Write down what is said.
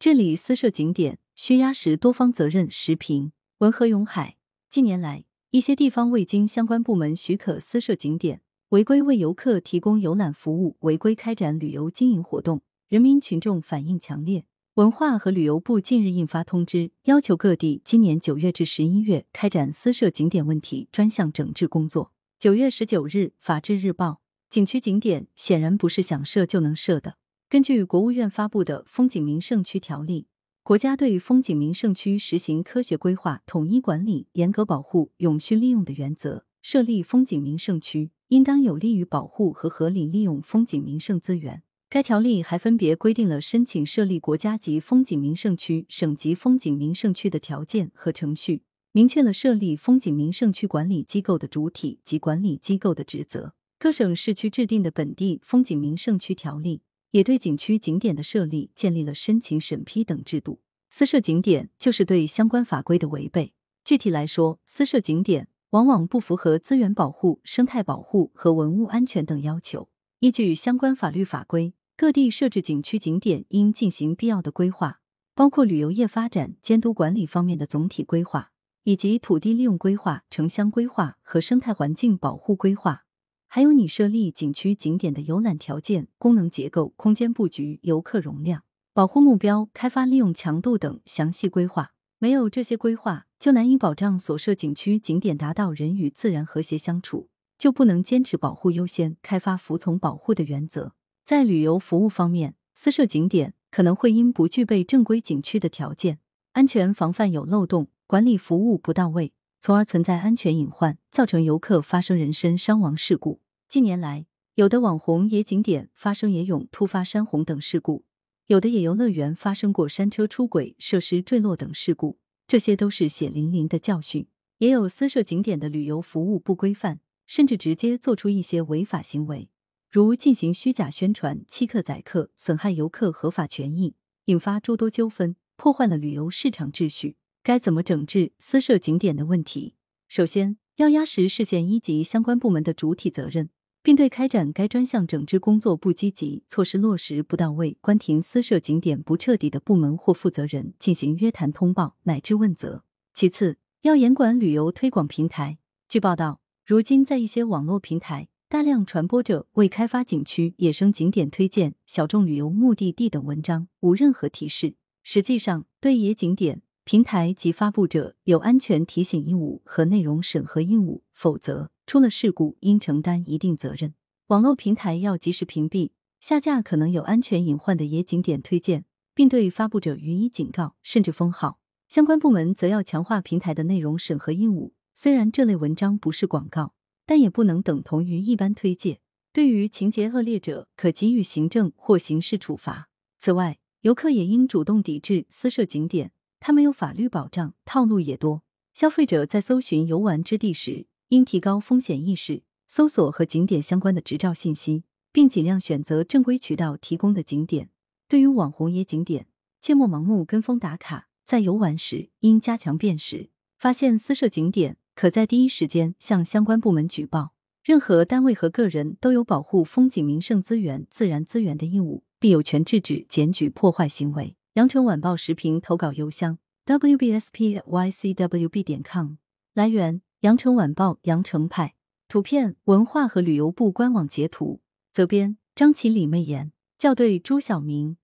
治理私设景点需压实多方责任。时评文和永海。近年来，一些地方未经相关部门许可私设景点，违规为游客提供游览服务，违规开展旅游经营活动，人民群众反映强烈。文化和旅游部近日印发通知，要求各地今年九月至十一月开展私设景点问题专项整治工作。九月十九日，《法制日报》：景区景点显然不是想设就能设的。根据国务院发布的《风景名胜区条例》，国家对风景名胜区实行科学规划、统一管理、严格保护、永续利用的原则。设立风景名胜区，应当有利于保护和合理利用风景名胜资源。该条例还分别规定了申请设立国家级风景名胜区、省级风景名胜区的条件和程序，明确了设立风景名胜区管理机构的主体及管理机构的职责。各省市区制定的本地风景名胜区条例，也对景区景点的设立建立了申请、审批等制度。私设景点就是对相关法规的违背。具体来说，私设景点往往不符合资源保护、生态保护和文物安全等要求。依据相关法律法规。各地设置景区景点应进行必要的规划，包括旅游业发展、监督管理方面的总体规划，以及土地利用规划、城乡规划和生态环境保护规划，还有你设立景区景点的游览条件、功能结构、空间布局、游客容量、保护目标、开发利用强度等详细规划。没有这些规划，就难以保障所设景区景点达到人与自然和谐相处，就不能坚持保护优先、开发服从保护的原则。在旅游服务方面，私设景点可能会因不具备正规景区的条件、安全防范有漏洞、管理服务不到位，从而存在安全隐患，造成游客发生人身伤亡事故。近年来，有的网红野景点发生野泳突发山洪等事故，有的野游乐园发生过山车出轨、设施坠落等事故，这些都是血淋淋的教训。也有私设景点的旅游服务不规范，甚至直接做出一些违法行为。如进行虚假宣传、欺客宰客、损害游客合法权益，引发诸多纠纷，破坏了旅游市场秩序。该怎么整治私设景点的问题？首先，要压实市县一级相关部门的主体责任，并对开展该专项整治工作不积极、措施落实不到位、关停私设景点不彻底的部门或负责人进行约谈通报乃至问责。其次，要严管旅游推广平台。据报道，如今在一些网络平台。大量传播着未开发景区、野生景点推荐、小众旅游目的地等文章，无任何提示。实际上，对野景点平台及发布者有安全提醒义务和内容审核义务，否则出了事故应承担一定责任。网络平台要及时屏蔽、下架可能有安全隐患的野景点推荐，并对发布者予以警告，甚至封号。相关部门则要强化平台的内容审核义务。虽然这类文章不是广告。但也不能等同于一般推介，对于情节恶劣者，可给予行政或刑事处罚。此外，游客也应主动抵制私设景点，它没有法律保障，套路也多。消费者在搜寻游玩之地时，应提高风险意识，搜索和景点相关的执照信息，并尽量选择正规渠道提供的景点。对于网红野景点，切莫盲目跟风打卡，在游玩时应加强辨识，发现私设景点。可在第一时间向相关部门举报。任何单位和个人都有保护风景名胜资源、自然资源的义务，并有权制止检举破坏行为。羊城晚报时评投稿邮箱：wbspycwb 点 com。来源：羊城晚报羊城派。图片：文化和旅游部官网截图。责编：张起李媚妍。校对：朱晓明。